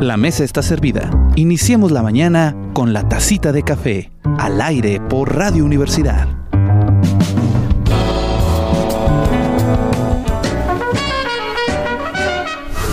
La mesa está servida. Iniciemos la mañana con la tacita de café, al aire por Radio Universidad.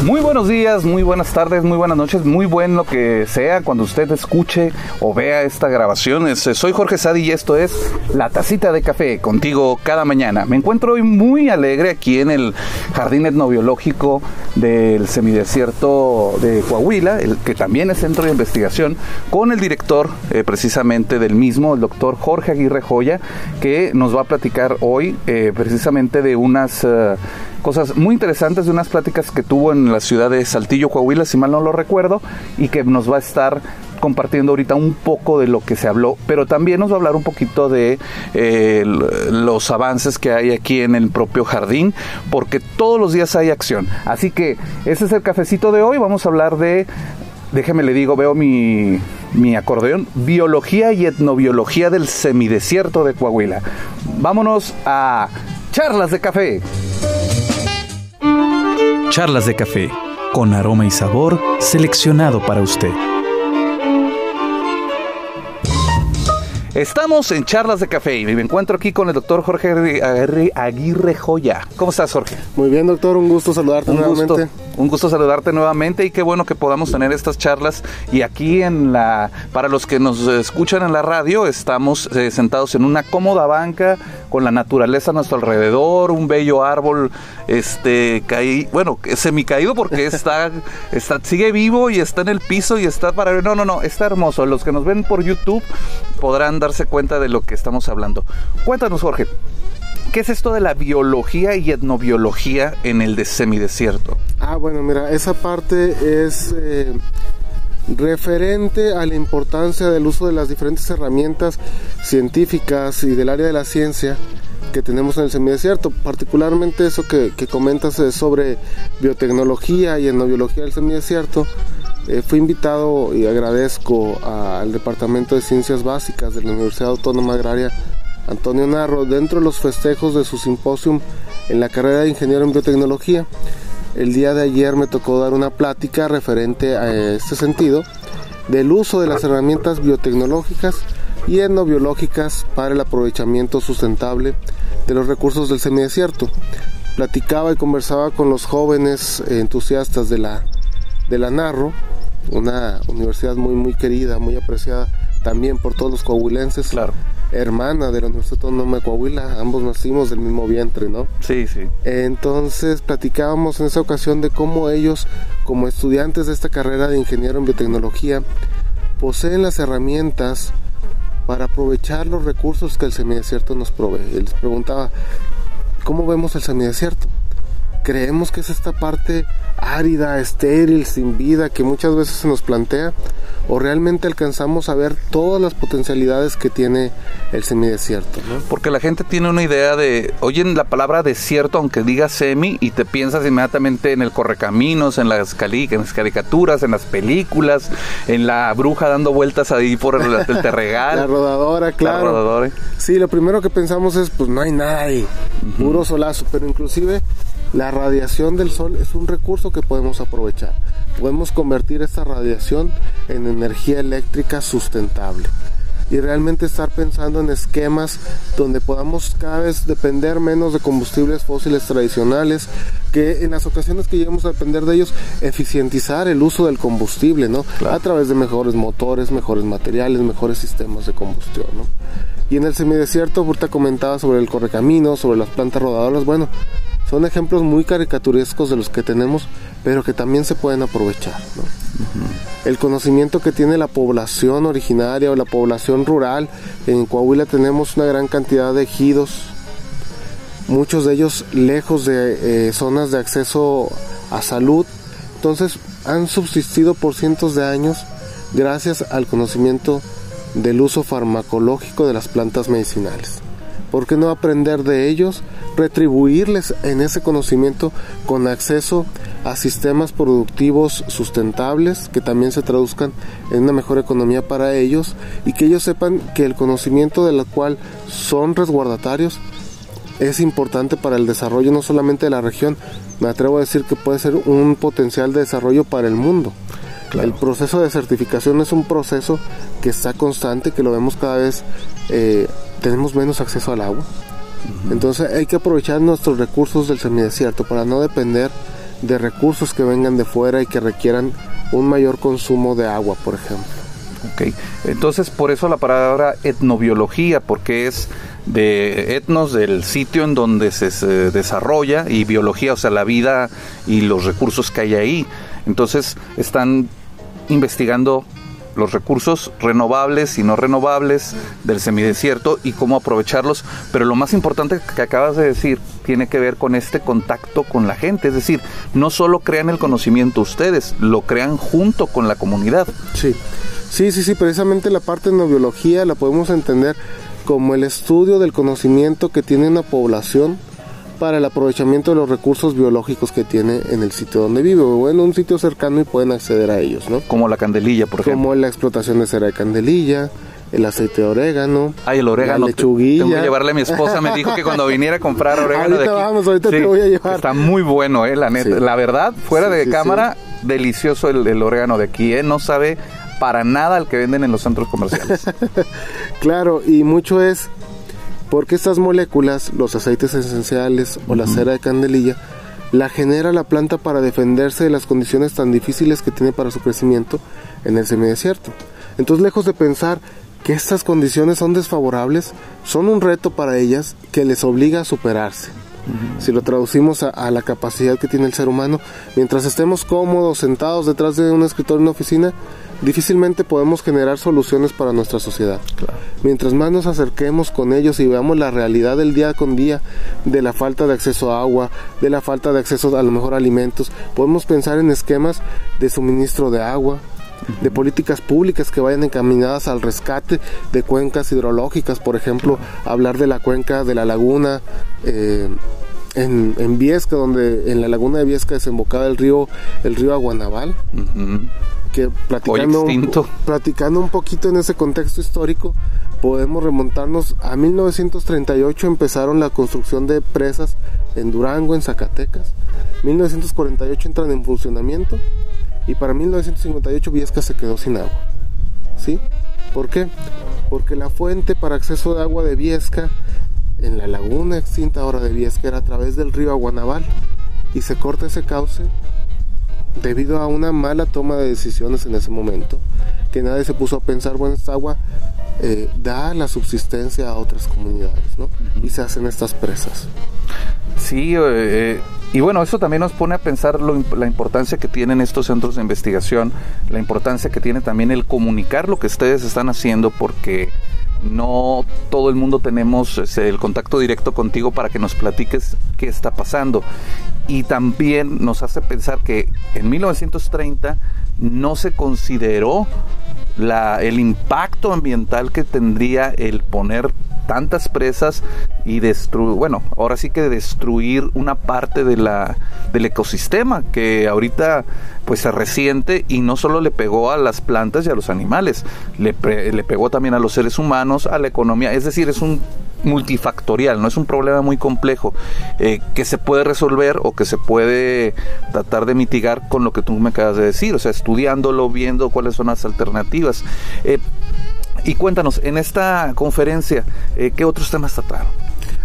Muy buenos días, muy buenas tardes, muy buenas noches, muy buen lo que sea cuando usted escuche o vea esta grabación. Es- soy Jorge Sadi y esto es La Tacita de Café, contigo cada mañana. Me encuentro hoy muy alegre aquí en el Jardín Etnobiológico del Semidesierto de Coahuila, el que también es centro de investigación, con el director eh, precisamente del mismo, el doctor Jorge Aguirre Joya, que nos va a platicar hoy eh, precisamente de unas... eh, cosas muy interesantes de unas pláticas que tuvo en la ciudad de Saltillo, Coahuila, si mal no lo recuerdo, y que nos va a estar compartiendo ahorita un poco de lo que se habló, pero también nos va a hablar un poquito de eh, los avances que hay aquí en el propio jardín, porque todos los días hay acción. Así que ese es el cafecito de hoy, vamos a hablar de déjeme le digo, veo mi, mi acordeón, biología y etnobiología del semidesierto de Coahuila. Vámonos a charlas de café. Charlas de café, con aroma y sabor seleccionado para usted. Estamos en charlas de café y me encuentro aquí con el doctor Jorge Aguirre, Joya. ¿Cómo estás, Jorge? Muy bien, doctor, un gusto saludarte Un nuevamente. gusto, un gusto saludarte nuevamente y qué bueno que podamos tener estas charlas. Y aquí en la, para los que nos escuchan en la radio, estamos eh, sentados en una cómoda banca con la naturaleza a nuestro alrededor, un bello árbol, este, caí, bueno, semi caído porque está, está, sigue vivo y está en el piso y está para, no, no, no, está hermoso. Los que nos ven por YouTube podrán darse cuenta de lo que estamos hablando. Cuéntanos, Jorge. ¿Qué es esto de la biología y etnobiología en el de semidesierto? Ah, bueno, mira, esa parte es eh, referente a la importancia del uso de las diferentes herramientas científicas y del área de la ciencia que tenemos en el semidesierto, particularmente eso que, que comentas eh, sobre biotecnología y etnobiología del semidesierto. Eh, fui invitado y agradezco al Departamento de Ciencias Básicas de la Universidad Autónoma Agraria Antonio Narro dentro de los festejos de su simposium en la carrera de ingeniero en biotecnología. El día de ayer me tocó dar una plática referente a este sentido del uso de las herramientas biotecnológicas y etnobiológicas para el aprovechamiento sustentable de los recursos del semidesierto. Platicaba y conversaba con los jóvenes entusiastas de la, de la Narro, una universidad muy muy querida, muy apreciada también por todos los coahuilenses. Claro. Hermana de la Universidad Autónoma de Coahuila, ambos nacimos del mismo vientre, ¿no? Sí, sí. Entonces platicábamos en esa ocasión de cómo ellos, como estudiantes de esta carrera de ingeniero en biotecnología, poseen las herramientas para aprovechar los recursos que el semidesierto nos provee. Les preguntaba, ¿cómo vemos el semidesierto? Creemos que es esta parte árida, estéril, sin vida que muchas veces se nos plantea o realmente alcanzamos a ver todas las potencialidades que tiene el semidesierto, ¿no? Porque la gente tiene una idea de, oyen la palabra desierto, aunque diga semi, y te piensas inmediatamente en el correcaminos, en las, cali en las caricaturas, en las películas, en la bruja dando vueltas ahí por el, el terregal. La rodadora, claro. La rodadora. Sí, lo primero que pensamos es, pues no hay nada ahí, puro solazo, pero inclusive la radiación del sol es un recurso que podemos aprovechar. Podemos convertir esta radiación en energía eléctrica sustentable y realmente estar pensando en esquemas donde podamos cada vez depender menos de combustibles fósiles tradicionales, que en las ocasiones que lleguemos a depender de ellos, eficientizar el uso del combustible, ¿no? Claro. A través de mejores motores, mejores materiales, mejores sistemas de combustión, ¿no? Y en el semidesierto, ahorita comentaba sobre el correcamino, sobre las plantas rodadoras, bueno, son ejemplos muy caricaturescos de los que tenemos, pero que también se pueden aprovechar, ¿no? el conocimiento que tiene la población originaria o la población rural. En Coahuila tenemos una gran cantidad de ejidos, muchos de ellos lejos de eh, zonas de acceso a salud. Entonces han subsistido por cientos de años gracias al conocimiento del uso farmacológico de las plantas medicinales. ¿Por qué no aprender de ellos? Retribuirles en ese conocimiento con acceso a sistemas productivos sustentables que también se traduzcan en una mejor economía para ellos y que ellos sepan que el conocimiento del cual son resguardatarios es importante para el desarrollo no solamente de la región, me atrevo a decir que puede ser un potencial de desarrollo para el mundo. El proceso de certificación es un proceso que está constante, que lo vemos cada vez, eh, tenemos menos acceso al agua. Entonces hay que aprovechar nuestros recursos del semidesierto para no depender de recursos que vengan de fuera y que requieran un mayor consumo de agua, por ejemplo. Ok, entonces por eso la palabra etnobiología, porque es de etnos, del sitio en donde se, desarrolla, y biología, o sea, la vida y los recursos que hay ahí. Entonces están investigando los recursos renovables y no renovables del semidesierto y cómo aprovecharlos. Pero lo más importante que acabas de decir tiene que ver con este contacto con la gente. Es decir, no solo crean el conocimiento ustedes, lo crean junto con la comunidad. Sí, sí, sí, sí. Precisamente la parte de biología la podemos entender como el estudio del conocimiento que tiene una población para el aprovechamiento de los recursos biológicos que tiene en el sitio donde vive o en un sitio cercano y pueden acceder a ellos, ¿no? Como la candelilla, por ejemplo. Como la explotación de cera de candelilla, el aceite de orégano. Ay, el orégano. La lechuguilla. Tengo que llevarle a mi esposa. Me dijo que cuando viniera a comprar orégano ahorita vamos, ahorita te voy a llevar. Está muy bueno, eh, la neta. La verdad, fuera de cámara, delicioso el, el, orégano de aquí, eh. No sabe para nada el que venden en los centros comerciales. claro, y mucho es porque estas moléculas, los aceites esenciales o la cera de candelilla, la genera la planta para defenderse de las condiciones tan difíciles que tiene para su crecimiento en el semidesierto. Entonces, lejos de pensar que estas condiciones son desfavorables, son un reto para ellas que les obliga a superarse. Si lo traducimos a, la capacidad que tiene el ser humano, mientras estemos cómodos, sentados detrás de un escritorio en una oficina, difícilmente podemos generar soluciones para nuestra sociedad. Mientras más nos acerquemos con ellos y veamos la realidad del día con día, de la falta de acceso a agua, de la falta de acceso a lo mejor a alimentos, podemos pensar en esquemas de suministro de agua, de políticas públicas que vayan encaminadas al rescate de cuencas hidrológicas, por ejemplo, hablar de la cuenca de la laguna. Eh, en, en, Viesca, donde en la laguna de Viesca desembocaba el río, el río Aguanaval, que platicando, platicando un poquito en ese contexto histórico, podemos remontarnos a 1938 empezaron la construcción de presas en Durango, en Zacatecas. 1948 entran en funcionamiento y para 1958 Viesca se quedó sin agua. ¿Sí? ¿Por qué? Porque la fuente para acceso de agua de Viesca en la laguna extinta ahora de Viesca era a través del río Aguanaval y se corta ese cauce debido a una mala toma de decisiones en ese momento, que nadie se puso a pensar, bueno, esta agua eh, da la subsistencia a otras comunidades, ¿no? Y se hacen estas presas. Sí, eh, y bueno, eso también nos pone a pensar la importancia que tienen estos centros de investigación, la importancia que tiene también el comunicar lo que ustedes están haciendo, porque no todo el mundo tenemos este, el contacto directo contigo para que nos platiques qué está pasando. Y también nos hace pensar que en 1930 no se consideró el impacto ambiental que tendría el poner tantas presas y destruir, bueno, ahora sí que destruir una parte de la, del ecosistema que ahorita pues se resiente y no solo le pegó a las plantas y a los animales, le, le pegó también a los seres humanos, a la economía, es decir, es un multifactorial, no es un problema muy complejo eh, que se puede resolver o que se puede tratar de mitigar con lo que tú me acabas de decir, o sea, estudiándolo, viendo cuáles son las alternativas. Eh, y cuéntanos, en esta conferencia, eh, ¿qué otros temas trataron?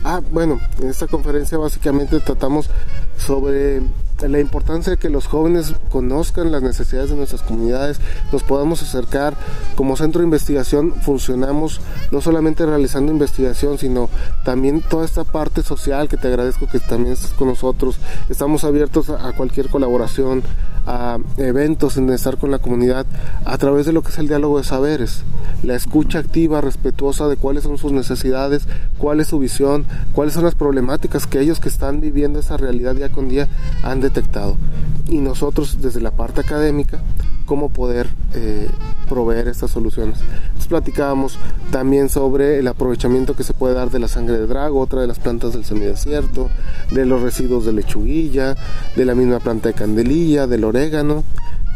Ah, bueno, en esta conferencia básicamente tratamos sobre la importancia de que los jóvenes conozcan las necesidades de nuestras comunidades, nos podamos acercar. Como centro de investigación funcionamos no solamente realizando investigación, sino también toda esta parte social que te agradezco que también estés con nosotros. Estamos abiertos a cualquier colaboración, a eventos en estar con la comunidad a través de lo que es el diálogo de saberes, la escucha activa, respetuosa de cuáles son sus necesidades, cuál es su visión, cuáles son las problemáticas que ellos que están viviendo esa realidad día con día han detectado. Y nosotros desde la parte académica, cómo poder eh, proveer estas soluciones. Entonces platicábamos también sobre el aprovechamiento que se puede dar de la sangre de drago, otra de las plantas del semidesierto, de los residuos de lechuguilla, de la misma planta de candelilla, del orégano,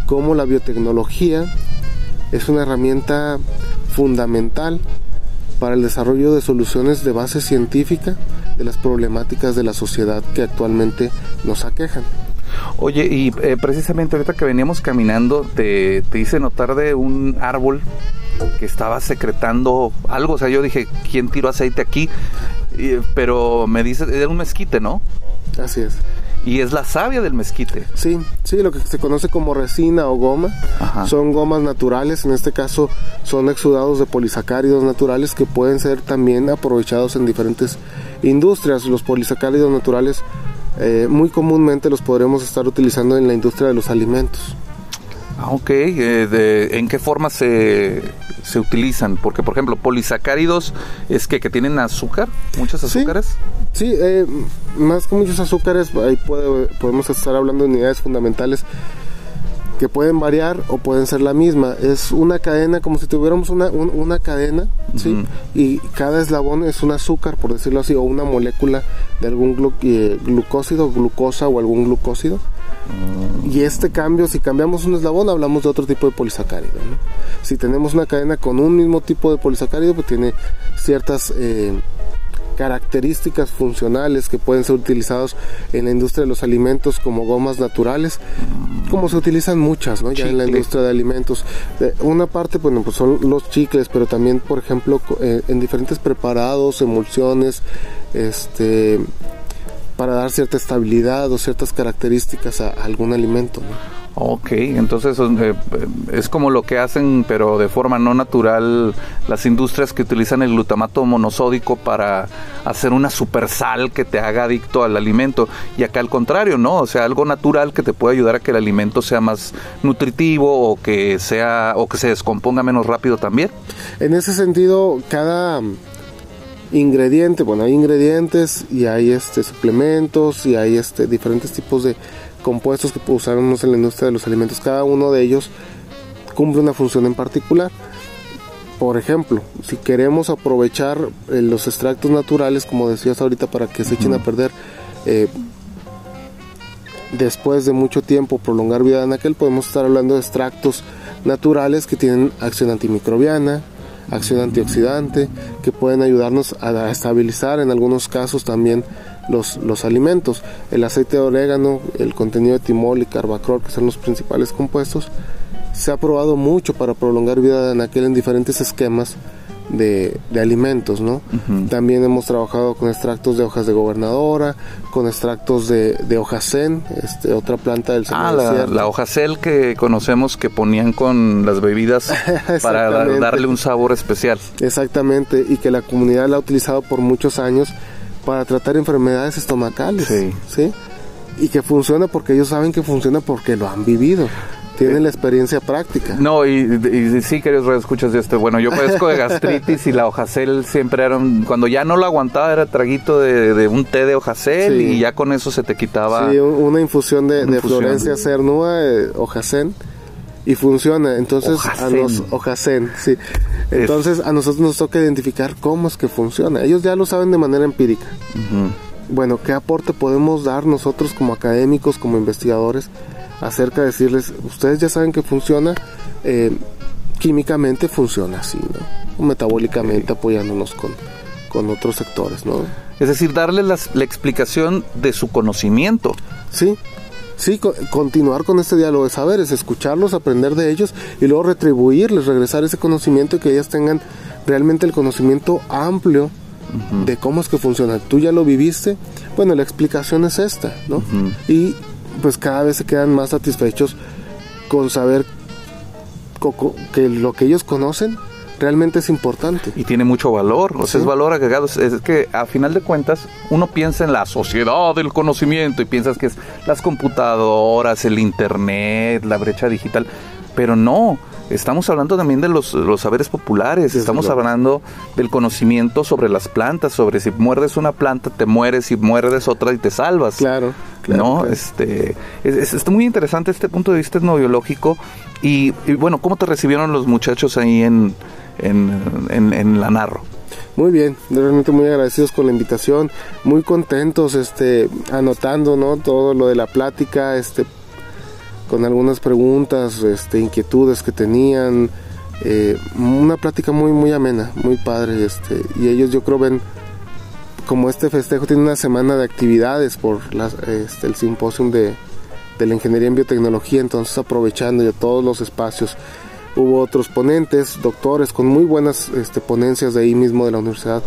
cómo la biotecnología es una herramienta fundamental para el desarrollo de soluciones de base científica de las problemáticas de la sociedad que actualmente nos aquejan. Oye, y eh, precisamente ahorita que veníamos caminando, te, te hice notar de un árbol que estaba secretando algo. O sea, yo dije, ¿quién tiró aceite aquí? Pero me dice, era un mezquite, ¿no? Así es. Y es la savia del mezquite. Sí, sí, lo que se conoce como resina o goma. Ajá. Son gomas naturales, en este caso son exudados de polisacáridos naturales que pueden ser también aprovechados en diferentes industrias. Los polisacáridos naturales eh, muy comúnmente los podremos estar utilizando en la industria de los alimentos. Ah, ok. Eh, de- ¿En qué forma se, se utilizan? Porque, por ejemplo, polisacáridos es que, que tienen azúcar, muchos Sí. azúcares. Sí, eh, más que muchos azúcares, ahí puede- podemos estar hablando de unidades fundamentales que pueden variar o pueden ser la misma. Es una cadena, como si tuviéramos una, un- una cadena, ¿sí? Y cada eslabón es un azúcar, por decirlo así, o una molécula de algún glu- eh, glucósido, glucosa o algún glucósido. Y este cambio, si cambiamos un eslabón, hablamos de otro tipo de polisacárido. ¿no? Si tenemos una cadena con un mismo tipo de polisacárido, pues tiene ciertas eh, características funcionales que pueden ser utilizados en la industria de los alimentos como gomas naturales, como se utilizan muchas, ¿no? Ya en la industria de alimentos. Una parte, bueno, pues son los chicles, pero también, por ejemplo, eh, en diferentes preparados, emulsiones, este para dar cierta estabilidad o ciertas características a algún alimento. ¿no? Ok, entonces eh, es como lo que hacen, pero de forma no natural, las industrias que utilizan el glutamato monosódico para hacer una super sal que te haga adicto al alimento. Y acá al contrario, ¿no? O sea, algo natural que te puede ayudar a que el alimento sea más nutritivo o que sea o que se descomponga menos rápido también. En ese sentido, cada ingrediente, bueno, hay ingredientes y hay este suplementos y hay este diferentes tipos de compuestos que usamos en la industria de los alimentos. Cada uno de ellos cumple una función en particular. Por ejemplo, si queremos aprovechar eh, los extractos naturales, como decías ahorita, para que se echen a perder eh, después de mucho tiempo, prolongar vida en aquel, podemos estar hablando de extractos naturales que tienen acción antimicrobiana, acción antioxidante, que pueden ayudarnos a, a estabilizar en algunos casos también los, los alimentos. El aceite de orégano, el contenido de timol y carbacrol, que son los principales compuestos, se ha probado mucho para prolongar vida de anaquel en diferentes esquemas de, de alimentos, ¿no? También hemos trabajado con extractos de hojas de gobernadora, con extractos de, de hojacén, este, otra planta del Ah, la, la hoja cel que conocemos que ponían con las bebidas para darle un sabor especial. Exactamente, y que la comunidad la ha utilizado por muchos años para tratar enfermedades estomacales. Sí. ¿sí? Y que funciona porque ellos saben que funciona porque lo han vivido. Tienen la experiencia práctica. No, y, y sí, queridos escuchas de este. Bueno, yo padezco de gastritis y la hojacel siempre era un- Cuando ya no lo aguantaba, era traguito de, de un té de hojacel Sí. y ya con eso se te quitaba. Sí, un- una infusión de, Una de infusión. Florencia cernúa, eh, hojacén, y funciona. Entonces, a Hojacén. nos, sí. Entonces, a nosotros nos toca identificar cómo es que funciona. Ellos ya lo saben de manera empírica. Bueno, ¿qué aporte podemos dar nosotros como académicos, como investigadores, acerca de decirles, ustedes ya saben que funciona, eh, químicamente funciona así, ¿no? O metabólicamente apoyándonos con, con otros sectores, ¿no? Es decir, darle las- la explicación de su conocimiento. Sí, sí, co- continuar con este diálogo de saberes, escucharlos, aprender de ellos y luego retribuirles, regresar ese conocimiento y que ellas tengan realmente el conocimiento amplio de cómo es que funciona. Tú ya lo viviste, bueno, la explicación es esta, ¿no? Y pues cada vez se quedan más satisfechos con saber que lo que ellos conocen realmente es importante. Y tiene mucho valor, o sea, Sí. es valor agregado. Es- que a final de cuentas uno piensa en la sociedad del conocimiento y piensas que es las computadoras, el internet, la brecha digital, pero no. Estamos hablando también de los, los saberes populares, estamos hablando del conocimiento sobre las plantas, sobre si muerdes una planta te mueres, si muerdes otra y te salvas. Claro, claro, no, claro. este, es, es- está muy interesante este punto de vista etnobiológico y, y bueno, ¿cómo te recibieron los muchachos ahí en, en, en, la Narro? Muy bien, realmente muy agradecidos con la invitación, muy contentos, este, anotando, ¿no? Todo lo de la plática, este, con algunas preguntas, este, inquietudes que tenían, eh, una plática muy, muy amena, muy padre, este, y ellos yo creo ven como este festejo tiene una semana de actividades por este, el simposium de, de la ingeniería en biotecnología, entonces aprovechando ya todos los espacios. Hubo otros ponentes, doctores, con muy buenas este, ponencias de ahí mismo de la Universidad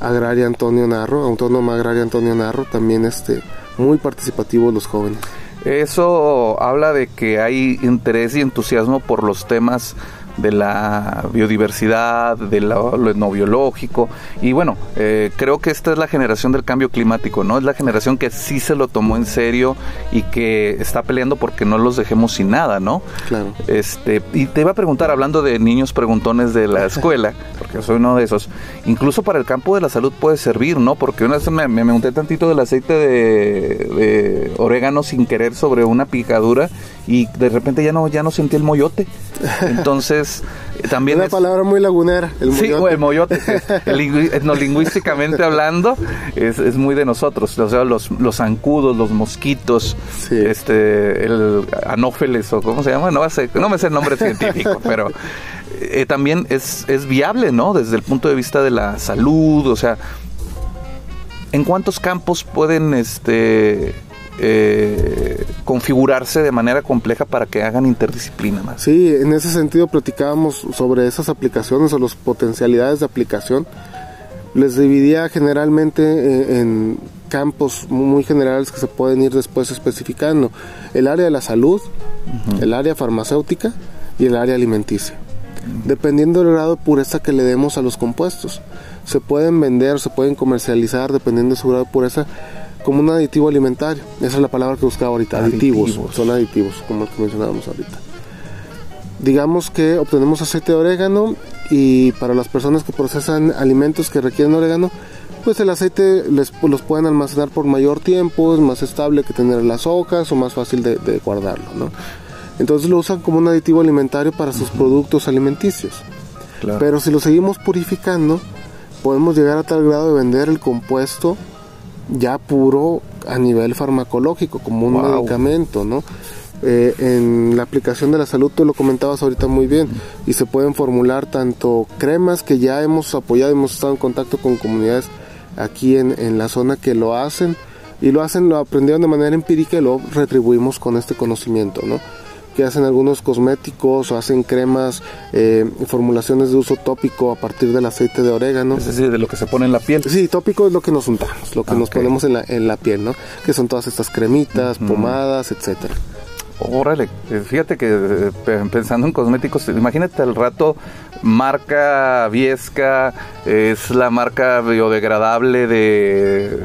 Agraria Antonio Narro, Autónoma Agraria Antonio Narro, también este, muy participativos los jóvenes. Eso habla de que hay interés y entusiasmo por los temas de la biodiversidad, de lo, lo etnobiológico. Y bueno, eh, creo que esta es la generación del cambio climático, ¿no? Es la generación que sí se lo tomó en serio y que está peleando porque no los dejemos sin nada, ¿no? Claro. Este, y te iba a preguntar, hablando de niños preguntones de la escuela, porque soy uno de esos, incluso para el campo de la salud puede servir, ¿no? Porque una vez me, me, me unté tantito del aceite de, de orégano sin querer sobre una picadura y de repente ya no, ya no sentí el moyote. Entonces, también Una es- palabra muy lagunera, el Sí, moyote. o el moyote. El etnolingüísticamente hablando, es, es muy de nosotros. O sea, los, los zancudos, los mosquitos, Sí. este, el anófeles, o cómo se llama, no, sé, no me sé el nombre científico, pero eh, también es, es viable, ¿no? Desde el punto de vista de la salud, o sea, ¿en cuántos campos pueden este, eh, configurarse de manera compleja para que hagan interdisciplina más? Sí, en ese sentido platicábamos sobre esas aplicaciones o las potencialidades de aplicación. Les dividía generalmente eh, en campos muy generales que se pueden ir después especificando. El área de la salud, el área farmacéutica y el área alimenticia. Dependiendo del grado de pureza que le demos a los compuestos. Se pueden vender, se pueden comercializar dependiendo de su grado de pureza como un aditivo alimentario. Esa es la palabra que buscaba ahorita, aditivos. Aditivos. Son aditivos, como el que mencionábamos ahorita digamos que obtenemos aceite de orégano y para las personas que procesan alimentos que requieren orégano, pues el aceite les, los pueden almacenar por mayor tiempo, es más estable que tener las hojas o más fácil de, de guardarlo, ¿no? Entonces lo usan como un aditivo alimentario para sus productos alimenticios. Claro. Pero si lo seguimos purificando, podemos llegar a tal grado de vender el compuesto ya puro a nivel farmacológico, como un Wow. medicamento, ¿no? Eh, en la aplicación de la salud, tú lo comentabas ahorita muy bien, y se pueden formular tanto cremas que ya hemos apoyado, hemos estado en contacto con comunidades aquí en, en la zona que lo hacen, y lo hacen, lo aprendieron de manera empírica y lo retribuimos con este conocimiento, ¿no? Que hacen algunos cosméticos o hacen cremas, eh, formulaciones de uso tópico a partir del aceite de orégano. Es decir, de lo que se pone en la piel. Sí, tópico es lo que nos untamos, lo que Ah, nos ponemos en la, en la piel, ¿no? Que son todas estas cremitas, pomadas, etcétera. Órale, fíjate que pe- pensando en cosméticos, imagínate al rato marca Viesca, es la marca biodegradable de,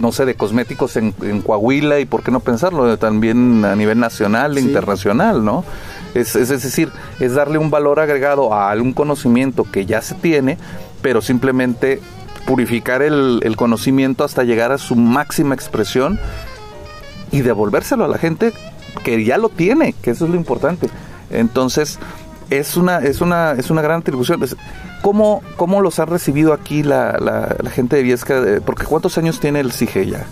no sé, de cosméticos en, en Coahuila y por qué no pensarlo, también a nivel nacional e Sí. internacional, ¿no? Es, es decir, es darle un valor agregado a algún conocimiento que ya se tiene, pero simplemente purificar el, el conocimiento hasta llegar a su máxima expresión y devolvérselo a la gente que ya lo tiene, que eso es lo importante. Entonces, es una, es una, es una gran atribución. ¿Cómo, cómo los ha recibido aquí la, la- la gente de Viesca? Eh, Porque ¿cuántos años tiene el CIGE ya?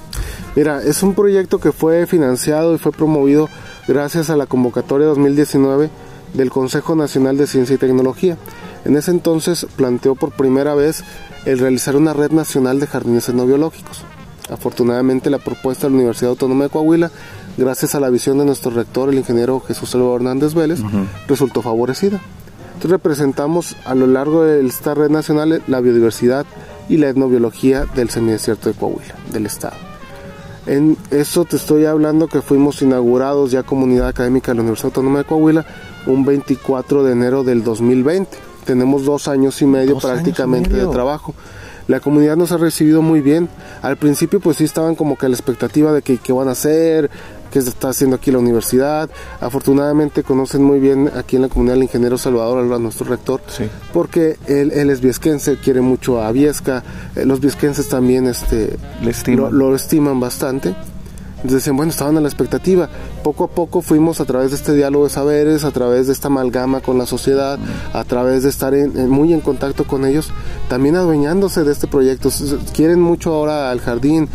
Mira, es un proyecto que fue financiado y fue promovido gracias a la convocatoria 2019 del Consejo Nacional de Ciencia y Tecnología. En ese entonces planteó por primera vez el realizar una red nacional de jardines etnobiológicos. Afortunadamente la propuesta de la Universidad Autónoma de Coahuila, gracias a la visión de nuestro rector, el ingeniero Jesús Salvador Hernández Vélez, resultó favorecida. Entonces representamos a lo largo de esta red nacional la biodiversidad y la etnobiología del semidesierto de Coahuila, del estado. En eso te estoy hablando que fuimos inaugurados ya comunidad académica de la Universidad Autónoma de Coahuila un 24 de enero del 2020. Tenemos dos años y medio años y prácticamente medio. de trabajo. La comunidad nos ha recibido muy bien. Al principio pues sí estaban como que a la expectativa de que qué van a hacer, qué se está haciendo aquí la universidad. Afortunadamente conocen muy bien aquí en la comunidad al ingeniero Salvador nuestro rector, Sí. porque él, él es viesquense, quiere mucho a Viesca. Eh, los viesquenses también este, Le estiman. lo, lo estiman bastante. Entonces decían, bueno, estaban a la expectativa. Poco a poco fuimos a través de este diálogo de saberes, a través de esta amalgama con la sociedad, a través de estar en- en- muy en contacto con ellos, también adueñándose de este proyecto. Quieren mucho ahora al jardín.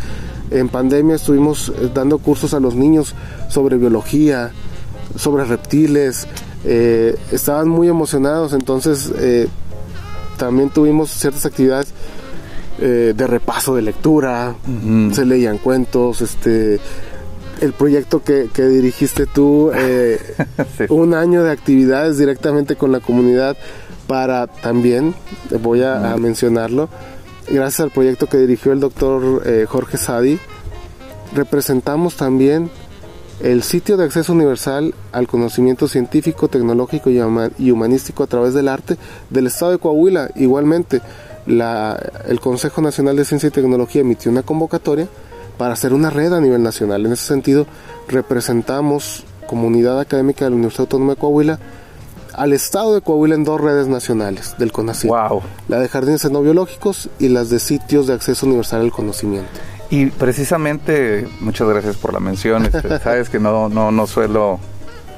En pandemia estuvimos eh, dando cursos a los niños sobre biología, sobre reptiles. eh, estaban muy emocionados, entonces eh, también tuvimos ciertas actividades eh, de repaso de lectura, se leían cuentos, este el proyecto que, dirigiste tú, un año de actividades directamente con la comunidad para también, voy a, mencionarlo, gracias al proyecto que dirigió el doctor eh, Jorge Sadi, representamos también el sitio de acceso universal al conocimiento científico, tecnológico y humanístico a través del arte del Estado de Coahuila. Igualmente, el Consejo Nacional de Ciencia y Tecnología emitió una convocatoria para hacer una red a nivel nacional. En ese sentido, representamos comunidad académica de la Universidad Autónoma de Coahuila al estado de Coahuila en dos redes nacionales del CONACYT. Wow. La de jardines no biológicos y las de sitios de acceso universal al conocimiento. Y precisamente, muchas gracias por la mención. Este, sabes que no, no, no suelo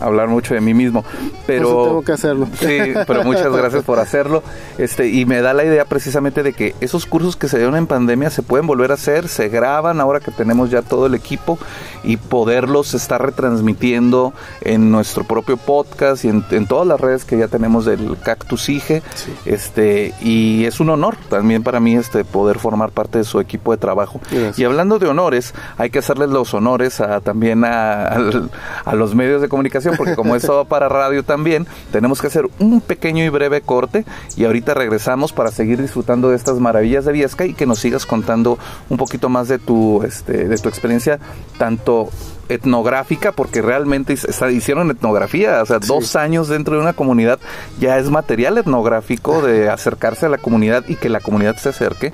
hablar mucho de mí mismo, pero tengo que hacerlo. Sí, pero muchas gracias por hacerlo. Este y me da la idea precisamente de que esos cursos que se dieron en pandemia se pueden volver a hacer, se graban ahora que tenemos ya todo el equipo y poderlos estar retransmitiendo en nuestro propio podcast y en, todas las redes que ya tenemos del Cactus IGE. Este y es un honor también para mí este poder formar parte de su equipo de trabajo. Y hablando de honores, hay que hacerles los honores a, también a, a los medios de comunicación porque como es todo para radio también, tenemos que hacer un pequeño y breve corte y ahorita regresamos para seguir disfrutando de estas maravillas de Viesca y que nos sigas contando un poquito más de tu, este, de tu experiencia, tanto etnográfica, porque realmente hicieron etnografía, o sea, dos años dentro de una comunidad ya es material etnográfico de acercarse a la comunidad y que la comunidad se acerque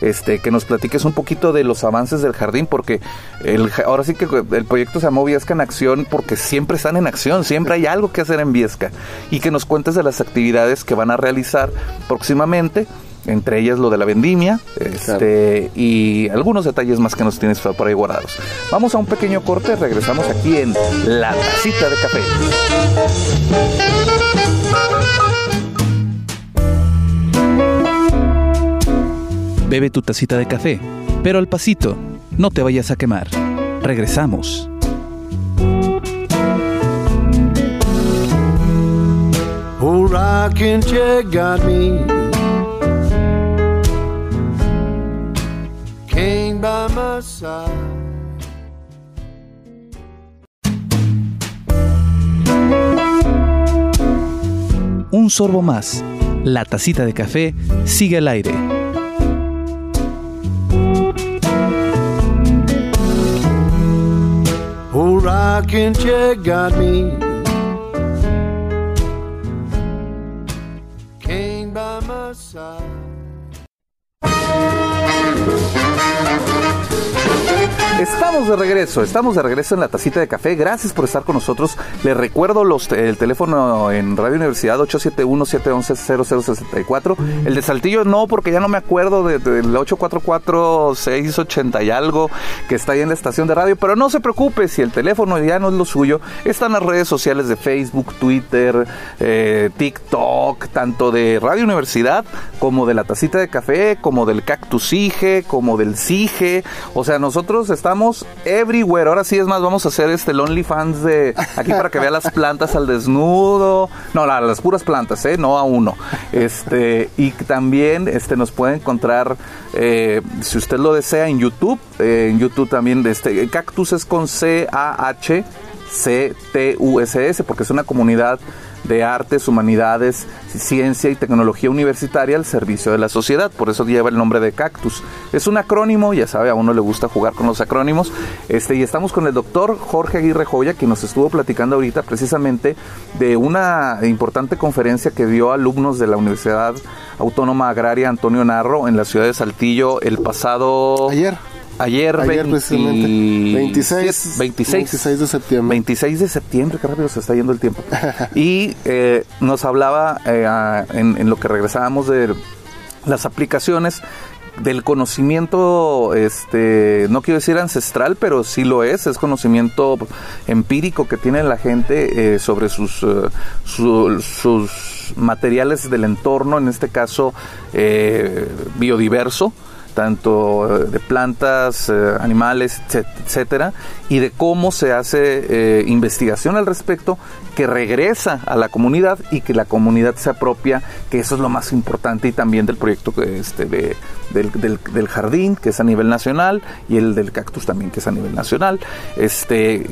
este, que nos platiques un poquito de los avances del jardín, porque el, ahora sí que el proyecto se llamó Viesca en Acción porque siempre están en acción, siempre hay algo que hacer en Viesca, y que nos cuentes de las actividades que van a realizar próximamente entre ellas lo de la vendimia este, y algunos detalles más que nos tienes por ahí guardados. Vamos a un pequeño corte, regresamos aquí en La Tacita de Café. Bebe tu tacita de café, pero al pasito, no te vayas a quemar. Regresamos. Un sorbo más. La tacita de café sigue al aire rocking you got me. Came by my side. Estamos de regreso, estamos de regreso en la tacita de café. Gracias por estar con nosotros. Les recuerdo los, el teléfono en Radio Universidad 871-711-0064. El de Saltillo no, porque ya no me acuerdo del 844-680 y algo que está ahí en la estación de radio. Pero no se preocupe, si el teléfono ya no es lo suyo, están las redes sociales de Facebook, Twitter, eh, TikTok, tanto de Radio Universidad como de la tacita de café, como del Cactus IGE, como del CIGE. O sea, nosotros estamos everywhere. Ahora sí es más, vamos a hacer este Lonely Fans de aquí para que vea las plantas al desnudo. No, las puras plantas, ¿eh? No a uno. Este, y también este, nos puede encontrar, eh, si usted lo desea, en YouTube. Eh, en YouTube también, este, Cactus es con C-A-H. C-T-U-S-S, porque es una comunidad de artes, humanidades, ciencia y tecnología universitaria al servicio de la sociedad. Por eso lleva el nombre de Cactus. Es un acrónimo, ya sabe, a uno le gusta jugar con los acrónimos. Este, y estamos con el doctor Jorge Aguirre Joya, que nos estuvo platicando ahorita precisamente de una importante conferencia que dio alumnos de la Universidad Autónoma Agraria Antonio Narro en la ciudad de Saltillo el pasado... Ayer Ayer, Ayer 26, 26, de septiembre. 26 de septiembre, qué rápido se está yendo el tiempo. y eh, nos hablaba eh, en, lo que regresábamos de las aplicaciones del conocimiento, este, no quiero decir ancestral, pero sí lo es, es conocimiento empírico que tiene la gente eh, sobre sus, sus materiales del entorno, en este caso biodiverso tanto eh, de plantas, eh, animales, etcétera, y de cómo se hace eh, investigación al respecto que regresa a la comunidad y que la comunidad se apropia, que eso es lo más importante y también del proyecto este, de, del, jardín, que es a nivel nacional, y el del cactus también, que es a nivel nacional. Este,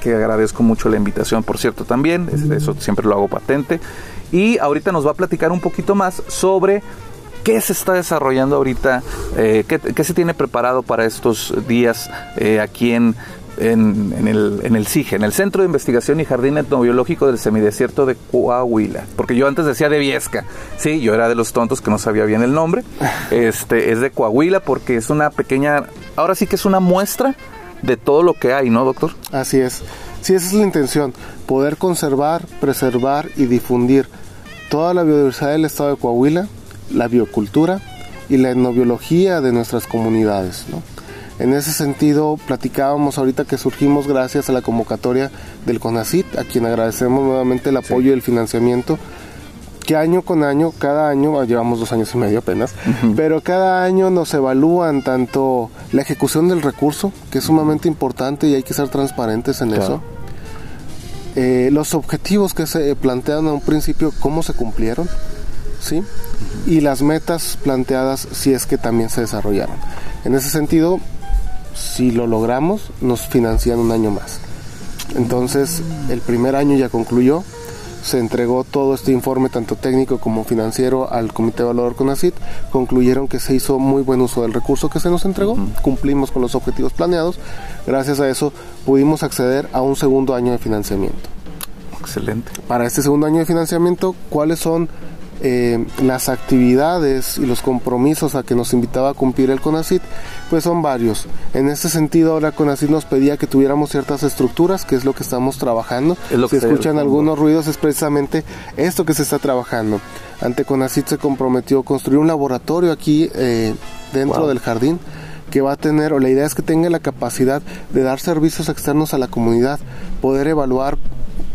que agradezco mucho la invitación, por cierto, también, eso siempre lo hago patente. Y ahorita nos va a platicar un poquito más sobre ¿Qué se está desarrollando ahorita? Eh, ¿qué, se tiene preparado para estos días eh, aquí en, el, en CIGE, en el Centro de Investigación y Jardín Etnobiológico del Semidesierto de Coahuila? Porque yo antes decía de Viesca. Sí, yo era de los tontos que no sabía bien el nombre. Este es de Coahuila porque es una pequeña, ahora sí que es una muestra de todo lo que hay, ¿no, doctor? Así es. Sí, esa es la intención, poder conservar, preservar y difundir toda la biodiversidad del estado de Coahuila la biocultura y la etnobiología de nuestras comunidades. En ese sentido, platicábamos ahorita que surgimos gracias a la convocatoria del CONACIT, a quien agradecemos nuevamente el apoyo y el financiamiento, que año con año, cada año, ah, llevamos dos años y medio apenas, pero cada año nos evalúan tanto la ejecución del recurso, que es sumamente importante y hay que ser transparentes en eso, eh, los objetivos que se plantean a un principio, cómo se cumplieron, ¿sí? y las metas planteadas si es que también se desarrollaron. En ese sentido, si lo logramos, nos financian un año más. Entonces, el primer año ya concluyó, se entregó todo este informe, tanto técnico como financiero, al Comité Evaluador CONACIT. Concluyeron que se hizo muy buen uso del recurso que se nos entregó, cumplimos con los objetivos planeados. Gracias a eso pudimos acceder a un segundo año de financiamiento. Excelente. Para este segundo año de financiamiento, ¿cuáles son eh, las actividades y los compromisos a que nos invitaba a cumplir el CONACIT, pues son varios. En este sentido, ahora CONACIT nos pedía que tuviéramos ciertas estructuras, que es lo que estamos trabajando. si escuchan algunos ruidos, es precisamente esto que se está trabajando. Ante CONACIT se comprometió a construir un laboratorio aquí eh, dentro del jardín que va a tener, o la idea es que tenga la capacidad de dar servicios externos a la comunidad, poder evaluar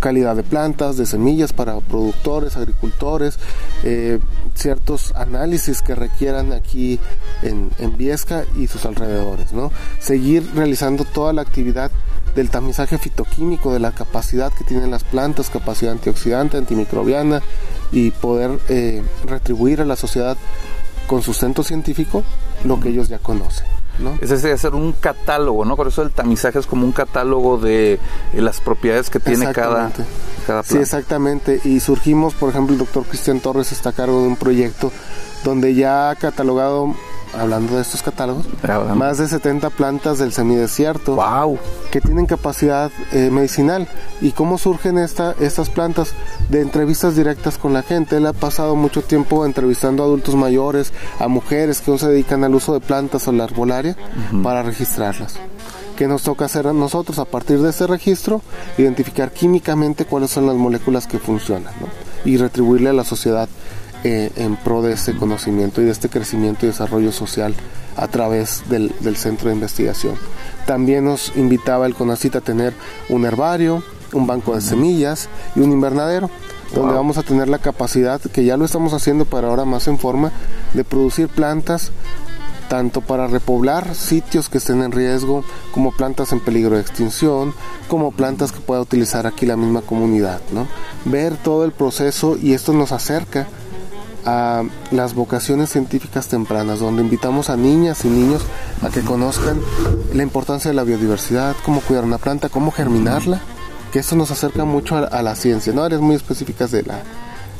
calidad de plantas, de semillas para productores, agricultores, eh, ciertos análisis que requieran aquí en, en, Viesca y sus alrededores, ¿no? Seguir realizando toda la actividad del tamizaje fitoquímico, de la capacidad que tienen las plantas, capacidad antioxidante, antimicrobiana y poder eh, retribuir a la sociedad con sustento científico lo que ellos ya conocen. Es decir, hacer un catálogo, ¿no? Por eso el tamizaje es como un catálogo de eh, las propiedades que tiene cada, cada planta. Sí, exactamente. Y surgimos, por ejemplo, el doctor Cristian Torres está a cargo de un proyecto donde ya ha catalogado hablando de estos catálogos, más de 70 plantas del semidesierto wow. que tienen capacidad eh, medicinal. ¿Y cómo surgen esta, estas plantas? De entrevistas directas con la gente. Él ha pasado mucho tiempo entrevistando a adultos mayores, a mujeres que no se dedican al uso de plantas o la arbolaria para registrarlas. ¿Qué nos toca hacer a nosotros a partir de ese registro? Identificar químicamente cuáles son las moléculas que funcionan y retribuirle a la sociedad eh, en pro de este conocimiento y de este crecimiento y desarrollo social a través del, centro de investigación. También nos invitaba el CONACIT a tener un herbario, un banco de semillas y un invernadero donde vamos a tener la capacidad, que ya lo estamos haciendo para ahora más en forma, de producir plantas tanto para repoblar sitios que estén en riesgo, como plantas en peligro de extinción, como plantas que pueda utilizar aquí la misma comunidad, ¿no? Ver todo el proceso y esto nos acerca a las vocaciones científicas tempranas, donde invitamos a niñas y niños a que conozcan la importancia de la biodiversidad, cómo cuidar una planta, cómo germinarla, que eso nos acerca mucho a, la ciencia, ¿no? Áreas muy específicas de la,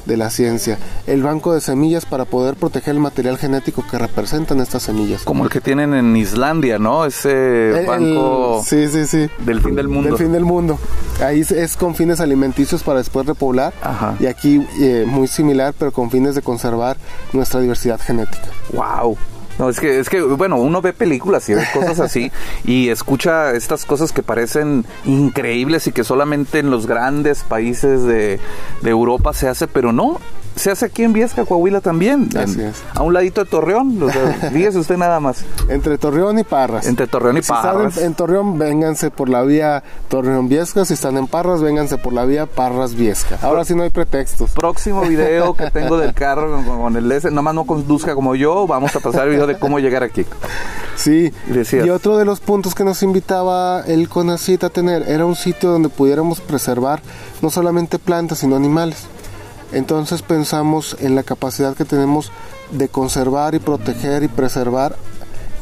de la ciencia. El banco de semillas para poder proteger el material genético que representan estas semillas. Como el que tienen en Islandia, ¿no? Ese banco sí, sí, sí. del fin del mundo. Del fin del mundo. Ahí es con fines alimenticios para después repoblar. Y aquí eh, muy similar, pero con fines de conservar nuestra diversidad genética. ¡Wow! No, es que, es que, bueno, uno ve películas y ve cosas así y escucha estas cosas que parecen increíbles y que solamente en los grandes países de, Europa se hace, pero no, se hace aquí en Viesca, Coahuila también. Así en- es. A un ladito de Torreón. sea, Fíjese usted nada más. Entre Torreón y Parras. Entre Torreón y Si están Parras. en, en Torreón, vénganse por la vía Torreón Viesca. Si están en Parras, vénganse por la vía Parras Viesca. Ahora sí no hay pretextos. Próximo video que tengo del carro con, con el S, nomás no conduzca como yo, vamos a pasar el video de cómo llegar aquí. Sí, Decías. y otro de los puntos que nos invitaba el CONACIT a tener era un sitio donde pudiéramos preservar no solamente plantas, sino animales. Entonces pensamos en la capacidad que tenemos de conservar y proteger y preservar,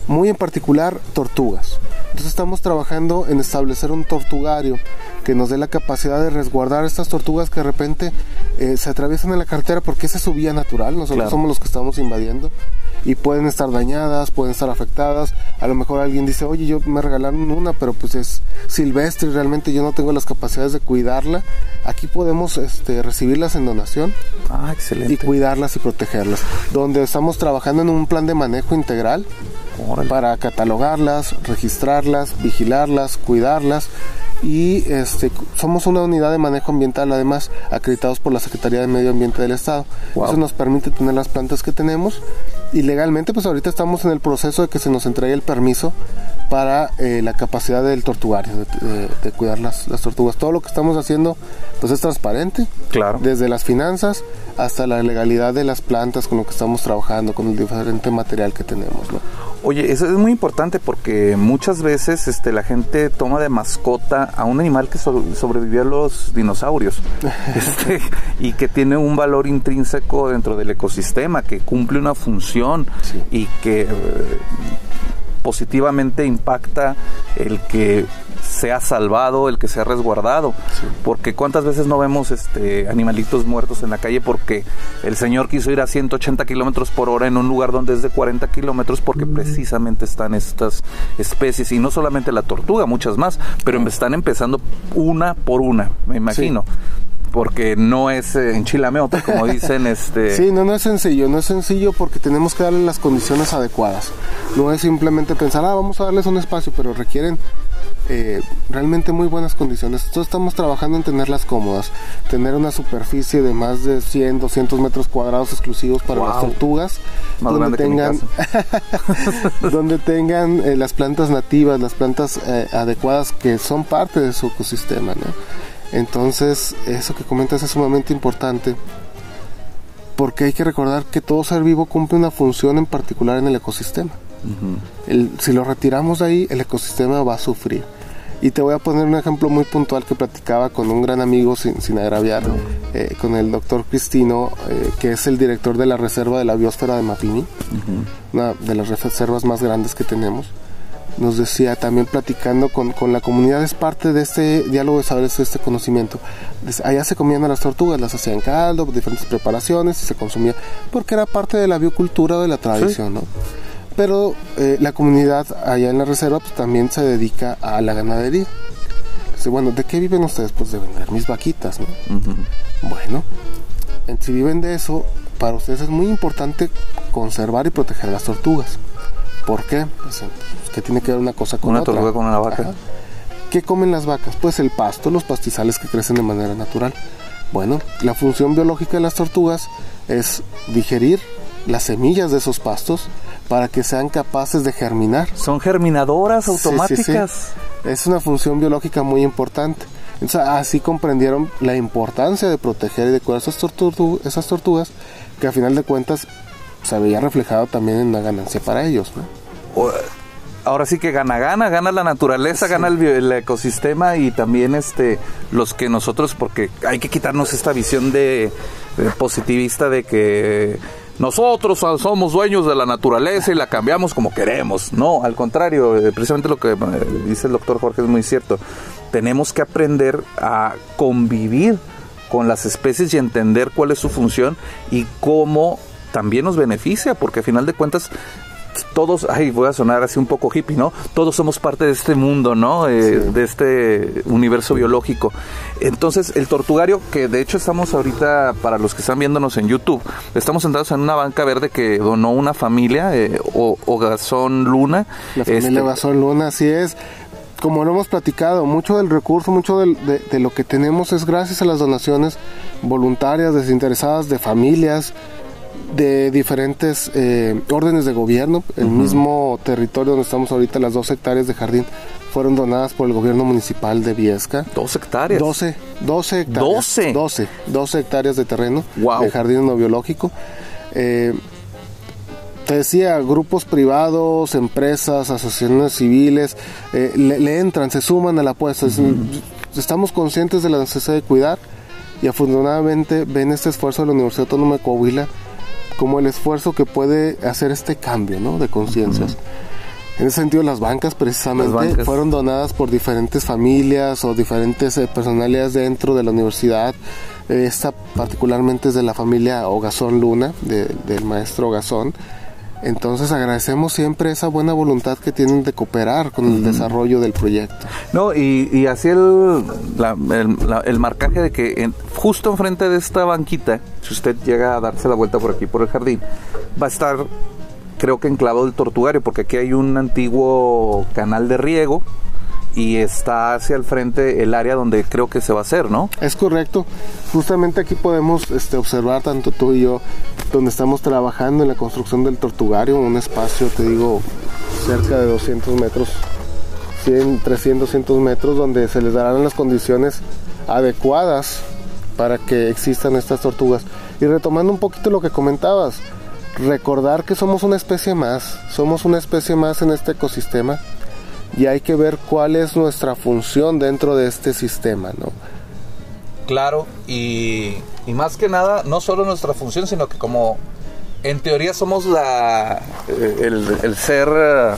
muy en particular, tortugas. Entonces estamos trabajando en establecer un tortugario que nos dé la capacidad de resguardar estas tortugas que de repente eh, se atraviesan en la carretera porque esa es su vía natural, nosotros Claro. somos los que estamos invadiendo y pueden estar dañadas, pueden estar afectadas. A lo mejor alguien dice, oye, yo me regalaron una, pero pues es silvestre y realmente yo no tengo las capacidades de cuidarla. Aquí podemos este, recibirlas en donación Ah, y cuidarlas y protegerlas. Donde estamos trabajando en un plan de manejo integral Órale. para catalogarlas, registrarlas, vigilarlas, cuidarlas y este somos una unidad de manejo ambiental además acreditados por la Secretaría de Medio Ambiente del Estado. Wow. Eso nos permite tener las plantas que tenemos y legalmente pues ahorita estamos en el proceso de que se nos entregue el permiso para eh, la capacidad del tortugario, de, de- de cuidar las, las tortugas. Todo lo que estamos haciendo pues es transparente, Claro. desde las finanzas hasta la legalidad de las plantas con lo que estamos trabajando, con el diferente material que tenemos. ¿no? Oye, eso es muy importante porque muchas veces este, la gente toma de mascota a un animal que so- sobrevivió a los dinosaurios este, y que tiene un valor intrínseco dentro del ecosistema, que cumple una función Sí. y que eh, positivamente impacta el que sea salvado, el que sea resguardado. Porque cuántas veces no vemos este animalitos muertos en la calle porque el señor quiso ir a 180 kilómetros por hora en un lugar donde es de 40 kilómetros porque precisamente están estas especies y no solamente la tortuga, muchas más, pero están empezando una por una, me imagino. Porque no es eh, enchilame otra, como dicen, este... Sí, no, no es sencillo, no es sencillo porque tenemos que darle las condiciones adecuadas. No es simplemente pensar, ah, vamos a darles un espacio, pero requieren eh, realmente muy buenas condiciones. Entonces estamos trabajando en tenerlas cómodas, tener una superficie de más de 100, 200 metros cuadrados exclusivos para las Wow. tortugas, Más donde tengan, donde tengan eh, las plantas nativas, las plantas eh, adecuadas que son parte de su ecosistema. ¿no? Entonces, eso que comentas es sumamente importante porque hay que recordar que todo ser vivo cumple una función en particular en el ecosistema. El- si lo retiramos de ahí, el ecosistema va a sufrir. Y te voy a poner un ejemplo muy puntual que platicaba con un gran amigo, sin, sin agraviar, eh, con el doctor Cristino, eh, que es el director de la Reserva de la Biosfera de Mapini, una de las reservas más grandes que tenemos. Nos decía también platicando con, con la comunidad, es parte de este diálogo de saberes, de este conocimiento. Allá se comían a las tortugas, las hacían caldo, diferentes preparaciones y se consumía, porque era parte de la biocultura o de la tradición, ¿no? Pero eh, la comunidad allá en la reserva pues, también se dedica a la ganadería. Dice, bueno, ¿de qué viven ustedes? Pues de vender mis vaquitas, ¿no? Bueno, en- si viven de eso, para ustedes es muy importante conservar y proteger las tortugas. ¿Por qué? Pues, que tiene que ver una cosa con Una otra. tortuga con una vaca. Ajá. ¿Qué comen las vacas? Pues el pasto, los pastizales que crecen de manera natural. Bueno, la función biológica de las tortugas es digerir las semillas de esos pastos para que sean capaces de germinar. Son germinadoras Sí, sí, sí. automáticas. Es una función biológica muy importante. Entonces, así comprendieron la importancia de proteger y de cuidar esas tortugas, que a final de cuentas se veía reflejado también en una ganancia para ellos. ¿no? Ahora sí que gana gana gana la naturaleza gana el, ecosistema y también este los que nosotros porque hay que quitarnos esta visión de, de positivista de que nosotros so- somos dueños de la naturaleza y la cambiamos como queremos no al contrario eh, precisamente lo que eh, dice el doctor Jorge es muy cierto tenemos que aprender a convivir con las especies y entender cuál es su función y cómo también nos beneficia, porque a final de cuentas todos, ay, voy a sonar así un poco hippie, ¿no? Todos somos parte de este mundo, ¿no? Eh, De este universo biológico. Entonces, el tortugario, que de hecho estamos ahorita, para los que están viéndonos en YouTube, estamos sentados en una banca verde que donó una familia, eh, o, o Gazón Luna. La familia Este, Luna, así es. como lo hemos platicado, mucho del recurso, mucho del- de, de lo que tenemos es gracias a las donaciones voluntarias, desinteresadas, de familias, de diferentes eh, órdenes de gobierno. El mismo territorio donde estamos ahorita, las dos hectáreas de jardín, fueron donadas por el gobierno municipal de Viesca. Dos hectáreas. 12, 12 hectáreas. 12. 12, 12 hectáreas de terreno Guau. de jardín no biológico. Eh, te decía, grupos privados, empresas, asociaciones civiles, eh, le, le entran, se suman a la apuesta. Es- Estamos conscientes de la necesidad de cuidar y afortunadamente ven este esfuerzo de la Universidad Autónoma de Coahuila como el esfuerzo que puede hacer este cambio ¿no? de conciencias. En ese sentido, las bancas precisamente Las bancas. fueron donadas por diferentes familias o diferentes eh, personalidades dentro de la universidad. Esta particularmente es de la familia Ogazón Luna, de- del maestro Ogazón. Entonces agradecemos siempre esa buena voluntad que tienen de cooperar con el desarrollo del proyecto. No, y, y así el, la- el, la- el marcaje de que en- justo enfrente de esta banquita, si usted llega a darse la vuelta por aquí, por el jardín, va a estar, creo que enclavado el tortugario, porque aquí hay un antiguo canal de riego y está hacia el frente el área donde creo que se va a hacer, ¿no? Es correcto. Justamente aquí podemos este, observar, tanto tú y yo, donde estamos trabajando en la construcción del tortugario, un espacio, te digo, cerca de 200 metros, 100, 300, 200 metros, donde se les darán las condiciones adecuadas para que existan estas tortugas. Y retomando un poquito lo que comentabas, recordar que somos una especie más, somos una especie más en este ecosistema y hay que ver cuál es nuestra función dentro de este sistema, ¿no? Claro, y, y más que nada, no solo nuestra función, sino que como en teoría somos la eh, el, el ser eh,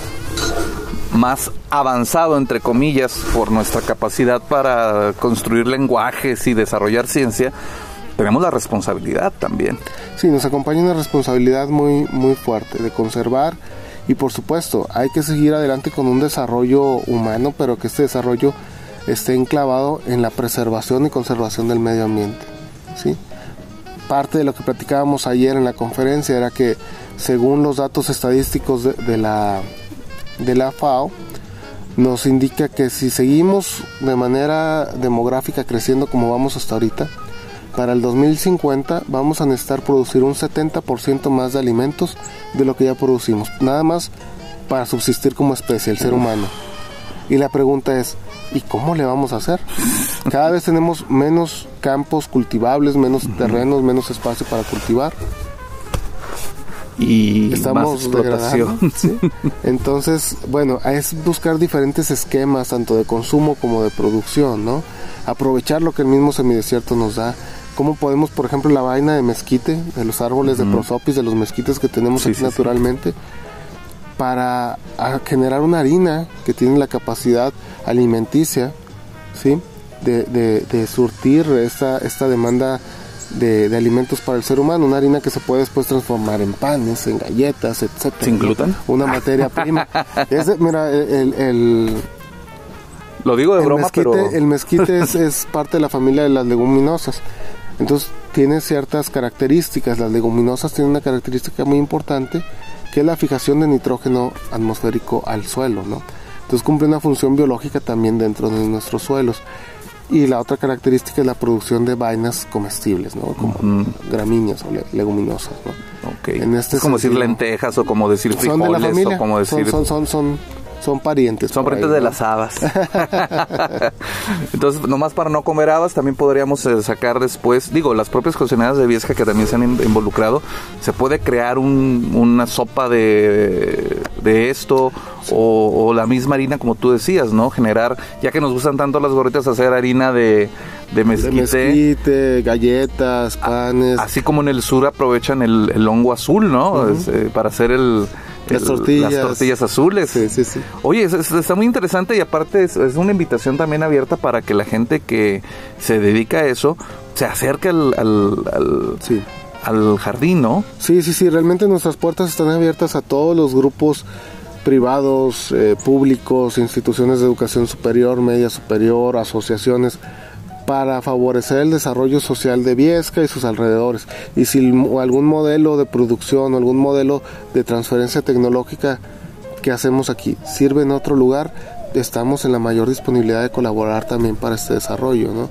más avanzado, entre comillas, por nuestra capacidad para construir lenguajes y desarrollar ciencia, tenemos la responsabilidad también. Sí, nos acompaña una responsabilidad muy, muy fuerte de conservar y por supuesto hay que seguir adelante con un desarrollo humano, pero que este desarrollo esté enclavado en la preservación y conservación del medio ambiente. ¿sí? Parte de lo que platicábamos ayer en la conferencia era que según los datos estadísticos de, la, de la FAO, nos indica que si seguimos de manera demográfica creciendo como vamos hasta ahorita, para el 2050 vamos a necesitar producir un 70% más de alimentos de lo que ya producimos, nada más para subsistir como especie, el ser humano. Y la pregunta es, ¿y cómo le vamos a hacer? Cada vez tenemos menos campos cultivables, menos terrenos, menos espacio para cultivar. Y más Estamos explotación. degradando, ¿sí? Entonces, bueno, es buscar diferentes esquemas, tanto de consumo como de producción, ¿no? Aprovechar lo que el mismo semidesierto nos da. ¿Cómo podemos, por ejemplo, la vaina de mezquite, de los árboles de prosopis, de los mezquites que tenemos Sí, aquí sí, sí. naturalmente, para generar una harina que tiene la capacidad alimenticia, ¿sí? De, de- de surtir esta, esta demanda de, de alimentos para el ser humano, una harina que se puede después transformar en panes, en galletas, etcétera. ¿Sin gluten? Una materia prima. Es mira, el, el- Lo digo de el broma, mezquite, pero... el mezquite es, es parte de la familia de las leguminosas. Entonces tiene ciertas características. Las leguminosas tienen una característica muy importante que es la fijación de nitrógeno atmosférico al suelo, ¿no? Entonces cumple una función biológica también dentro de nuestros suelos. Y la otra característica es la producción de vainas comestibles, ¿no? Como gramíneas o le- leguminosas, ¿no? Ok. en este es como decir sentido. lentejas o como decir Son de frijoles la familia, o como decir... son, son, son, son, son parientes. Son ahí, parientes de ¿no? las habas. Entonces, nomás para no comer habas, también podríamos eh, sacar después, digo, las propias cocinadas de Viesca que también se han in- involucrado, se puede crear un- una sopa de, de esto o, o la misma harina, como tú decías, ¿no? Generar, ya que nos gustan tanto las gorritas, hacer harina de, de De mezquite. mezquite, galletas, panes. Así como en el sur aprovechan el, el hongo azul, ¿no? Es, eh, para hacer el, Las el- tortillas. las tortillas azules. Sí, sí, sí. Oye, es- es- está muy interesante y aparte es, es una invitación también abierta para que la gente que se dedica a eso se acerque al, al, al- Sí. al jardín, ¿no? Sí, sí, sí, realmente nuestras puertas están abiertas a todos los grupos privados, eh, públicos, instituciones de educación superior, media superior, asociaciones, para favorecer el desarrollo social de Viesca y sus alrededores. Y si algún modelo de producción o algún modelo de transferencia tecnológica que hacemos aquí sirve en otro lugar, estamos en la mayor disponibilidad de colaborar también para este desarrollo, ¿no?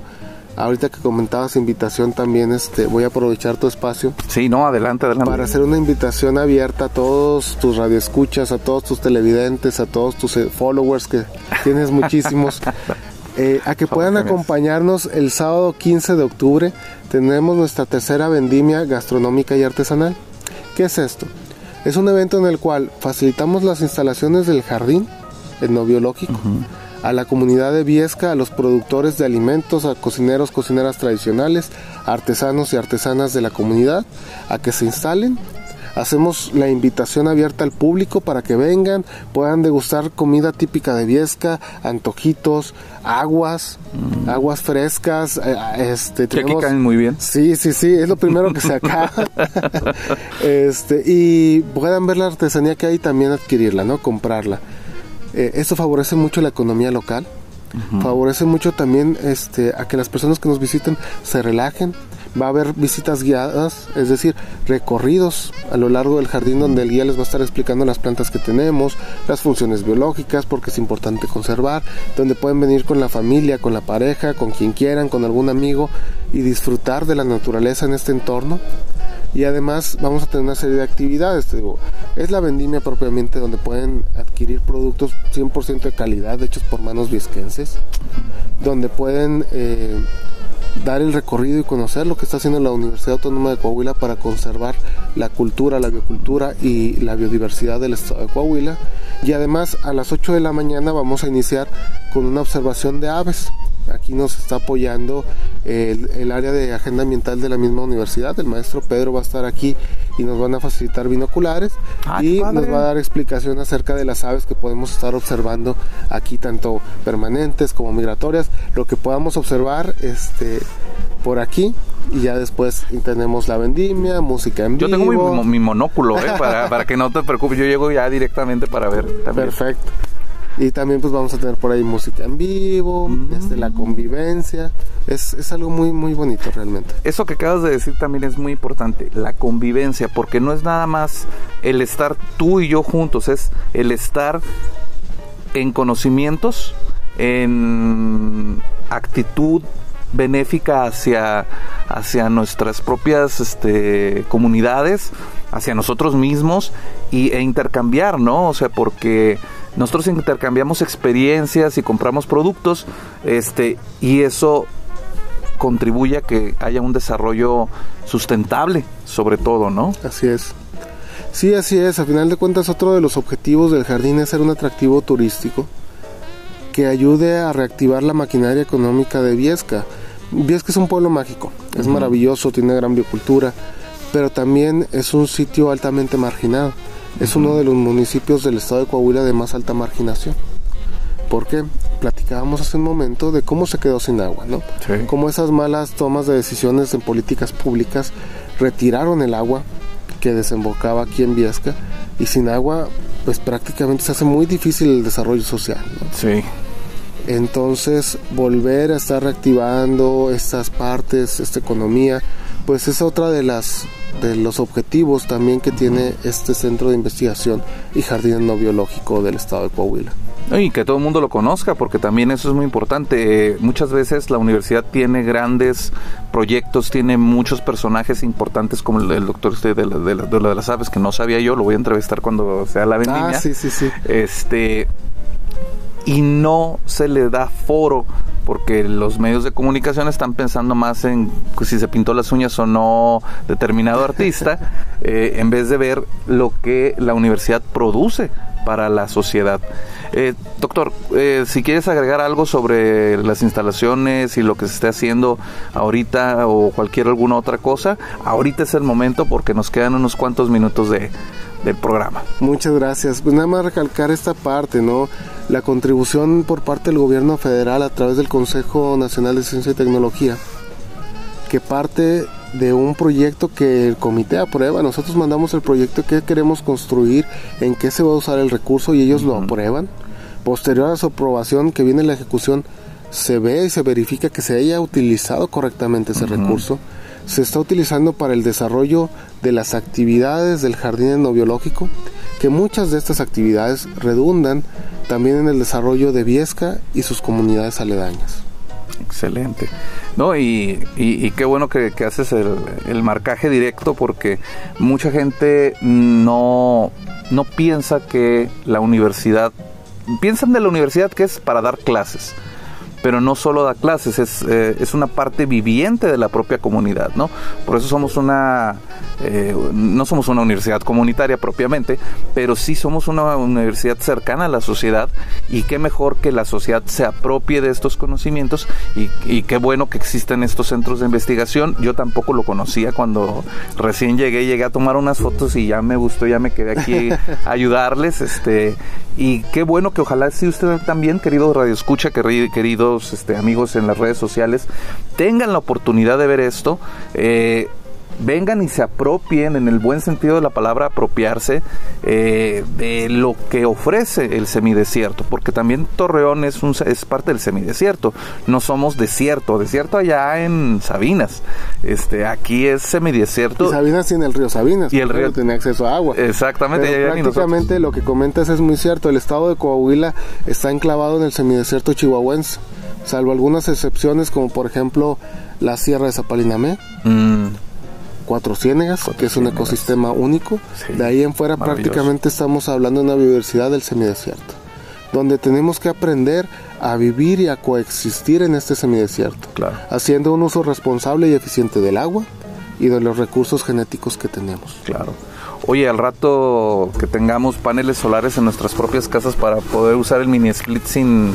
Ahorita que comentabas invitación también, este, voy a aprovechar tu espacio. Sí, no, adelante, adelante. Para hacer una invitación abierta a todos tus radioescuchas, a todos tus televidentes, a todos tus eh, followers, que tienes muchísimos, eh, a que puedan acompañarnos el sábado 15 de octubre. Tenemos nuestra tercera vendimia gastronómica y artesanal. ¿Qué es esto? Es un evento en el cual facilitamos las instalaciones del jardín etnobiológico a la comunidad de Viesca, a los productores de alimentos, a cocineros, cocineras tradicionales, artesanos y artesanas de la comunidad, a que se instalen. Hacemos la invitación abierta al público para que vengan, puedan degustar comida típica de Viesca, antojitos, aguas, Mm. aguas frescas. eh, Este, Que aquí tenemos- caen muy bien. Sí, sí, sí, es lo primero que se acaba. este, y puedan ver la artesanía que hay y también adquirirla, ¿no? Comprarla. Eh, esto favorece mucho la economía local. Favorece mucho también este, a que las personas que nos visiten se relajen. Va a haber visitas guiadas, es decir, recorridos a lo largo del jardín donde el guía les va a estar explicando las plantas que tenemos, las funciones biológicas, porque es importante conservar, donde pueden venir con la familia, con la pareja, con quien quieran, con algún amigo y disfrutar de la naturaleza en este entorno y además vamos a tener una serie de actividades. es la vendimia propiamente donde pueden adquirir productos 100% de calidad hechos por manos viesquenses, donde pueden eh, dar el recorrido y conocer lo que está haciendo la Universidad Autónoma de Coahuila para conservar la cultura, la biocultura y la biodiversidad del estado de Coahuila. Y además a las 8 de la mañana vamos a iniciar con una observación de aves. Aquí nos está apoyando el, el área de agenda ambiental de la misma universidad. El maestro Pedro va a estar aquí y nos van a facilitar binoculares Ah, y nos va a dar explicación acerca de las aves que podemos estar observando aquí, tanto permanentes como migratorias. Lo que podamos observar este, por aquí y ya después tenemos la vendimia, música en Yo vivo. tengo mi, mi monóculo, ¿eh? para, para que no te preocupes. Yo llego ya directamente para ver. también. Perfecto. Y también pues vamos a tener por ahí música en vivo, Mm. este, la convivencia. Es, es algo muy muy bonito realmente. Eso que acabas de decir también es muy importante, la convivencia, porque no es nada más el estar tú y yo juntos, es el estar en conocimientos, en actitud benéfica hacia, hacia nuestras propias este, comunidades, hacia nosotros mismos y, e intercambiar, ¿no? O sea, porque nosotros intercambiamos experiencias y compramos productos, este, y eso contribuye a que haya un desarrollo sustentable, sobre todo, ¿no? Así es. Sí, así es. A final de cuentas, otro de los objetivos del jardín es ser un atractivo turístico que ayude a reactivar la maquinaria económica de Viesca. Viesca es un pueblo mágico, es maravilloso, tiene gran biocultura, pero también es un sitio altamente marginado. Es uno de los municipios del estado de Coahuila de más alta marginación. ¿Por qué? Platicábamos hace un momento de cómo se quedó sin agua, ¿no? Sí. Cómo esas malas tomas de decisiones en políticas públicas retiraron el agua que desembocaba aquí en Viesca y sin agua pues prácticamente se hace muy difícil el desarrollo social, ¿no? Sí. Entonces, volver a estar reactivando estas partes, esta economía, pues es otra de las de los objetivos también que tiene este centro de investigación y jardín no biológico del estado de Coahuila. Y que todo el mundo lo conozca, porque también eso es muy importante. Eh, muchas veces la universidad tiene grandes proyectos, tiene muchos personajes importantes, como el, el doctor este de, la- de, la- de de las aves, que no sabía yo, lo voy a entrevistar cuando sea la vendimia. Ah, sí, sí, sí. Este, y no se le da foro porque los medios de comunicación están pensando más en pues, si se pintó las uñas o no determinado artista, eh, en vez de ver lo que la universidad produce para la sociedad. Eh, doctor, eh, si quieres agregar algo sobre las instalaciones y lo que se esté haciendo ahorita o cualquier alguna otra cosa, ahorita es el momento porque nos quedan unos cuantos minutos de, del programa. Muchas gracias. Pues nada más recalcar esta parte, ¿no? La contribución por parte del gobierno federal a través del Consejo Nacional de Ciencia y Tecnología, que parte de un proyecto que el comité aprueba. Nosotros mandamos el proyecto que queremos construir, en qué se va a usar el recurso y ellos lo aprueban. Posterior a su aprobación, que viene la ejecución, se ve y se verifica que se haya utilizado correctamente ese recurso. Se está utilizando para el desarrollo de las actividades del jardín etnobiológico, que muchas de estas actividades redundan también en el desarrollo de Viesca y sus comunidades aledañas. Excelente. No, y, qué bueno que, haces el, marcaje directo porque mucha gente no, no piensa que la universidad, piensan de la universidad que es para dar clases pero no solo da clases, es, eh, es una parte viviente de la propia comunidad, ¿no? Por eso somos una, eh, no somos una universidad comunitaria propiamente, pero sí somos una universidad cercana a la sociedad y qué mejor que la sociedad se apropie de estos conocimientos y, y qué bueno que existen estos centros de investigación. Yo tampoco lo conocía cuando recién llegué, llegué a tomar unas fotos y ya me gustó, ya me quedé aquí a ayudarles, este, y qué bueno que ojalá si usted también, querido Radio Escucha, querido este, amigos en las redes sociales tengan la oportunidad de ver esto. Eh, vengan y se apropien, en el buen sentido de la palabra, apropiarse eh, de lo que ofrece el semidesierto, porque también Torreón es, un, es parte del semidesierto, no somos desierto, desierto allá en Sabinas, este, aquí es semidesierto. Y Sabinas tiene el río Sabinas, y el río tiene acceso a agua. Exactamente. prácticamente lo que comentas es muy cierto, el estado de Coahuila está enclavado en el semidesierto chihuahuense, salvo algunas excepciones como por ejemplo la Sierra de Zapalinamé. Mm Cuatro Ciénegas, que es un ecosistema único. de ahí en fuera prácticamente estamos hablando de una biodiversidad del semidesierto, donde tenemos que aprender a vivir y a coexistir en este semidesierto, haciendo un uso responsable y eficiente del agua y de los recursos genéticos que tenemos. Claro oye, al rato que tengamos paneles solares en nuestras propias casas para poder usar el mini split sin,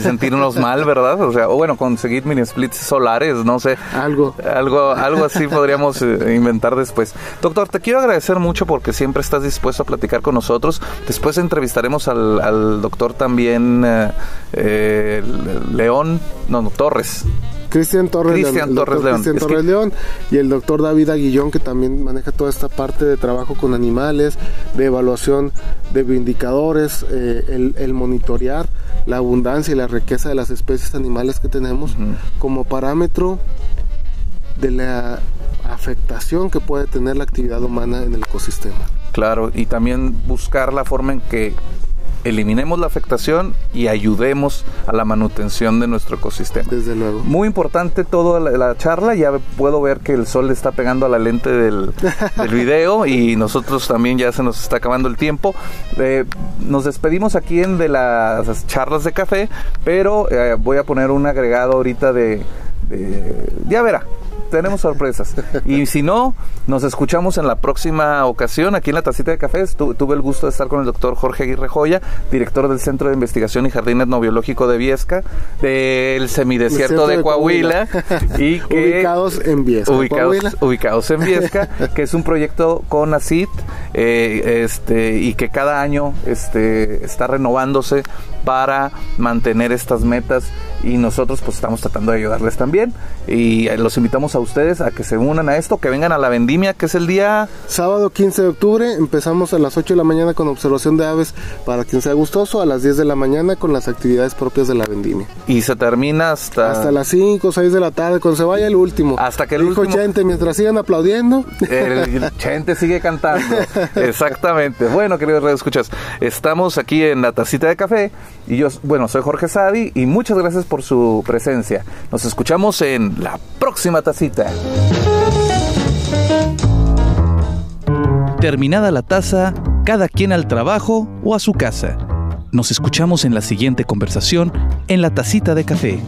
sentirnos mal, ¿verdad? O sea, o bueno, conseguir mini splits solares, no sé. Algo. Algo, algo así podríamos eh, inventar después. Doctor, te quiero agradecer mucho porque siempre estás dispuesto a platicar con nosotros. Después entrevistaremos al, doctor también eh, eh, León, no, no, Torres. Cristian Torres, León, Torres, León. Torres León y el doctor David Aguillón que también maneja toda esta parte de trabajo con animales, de evaluación de indicadores, eh, el, monitorear la abundancia y la riqueza de las especies animales que tenemos como parámetro de la afectación que puede tener la actividad humana en el ecosistema. Claro, y también buscar la forma en que eliminemos la afectación y ayudemos a la manutención de nuestro ecosistema. Desde luego. Muy importante toda la, charla, ya puedo ver que el sol está pegando a la lente del, video y nosotros también ya se nos está acabando el tiempo. Eh, nos despedimos aquí en de las charlas de café, pero eh, voy a poner un agregado ahorita de, de ya verá, tenemos sorpresas. Y si no, nos escuchamos en la próxima ocasión aquí en la Tacita de Cafés. tuve el gusto de estar con el doctor Jorge Aguirre Joya, director del Centro de Investigación y Jardín Etnobiológico de Viesca, del semidesierto de, Coahuila. y que, ubicados en Viesca. Ubicados, en Viesca, que es un proyecto con ACID eh, este, y que cada año este, está renovándose para mantener estas metas y nosotros pues estamos tratando de ayudarles también y eh, los invitamos a ustedes a que se unan a esto, que vengan a la vendimia que es el día sábado 15 de octubre, empezamos a las 8 de la mañana con observación de aves para quien sea gustoso, a las 10 de la mañana con las actividades propias de la vendimia. Y se termina hasta hasta las 5 o 6 de la tarde cuando se vaya el último. Hasta que el Dijo último Chente mientras sigan aplaudiendo. El Chente sigue cantando. Exactamente. Bueno, queridos radio escuchas, estamos aquí en la tacita de café y yo, bueno, soy Jorge Sadi y muchas gracias por su presencia. Nos escuchamos en la próxima tacita. Terminada la taza, cada quien al trabajo o a su casa. Nos escuchamos en la siguiente conversación en la tacita de café.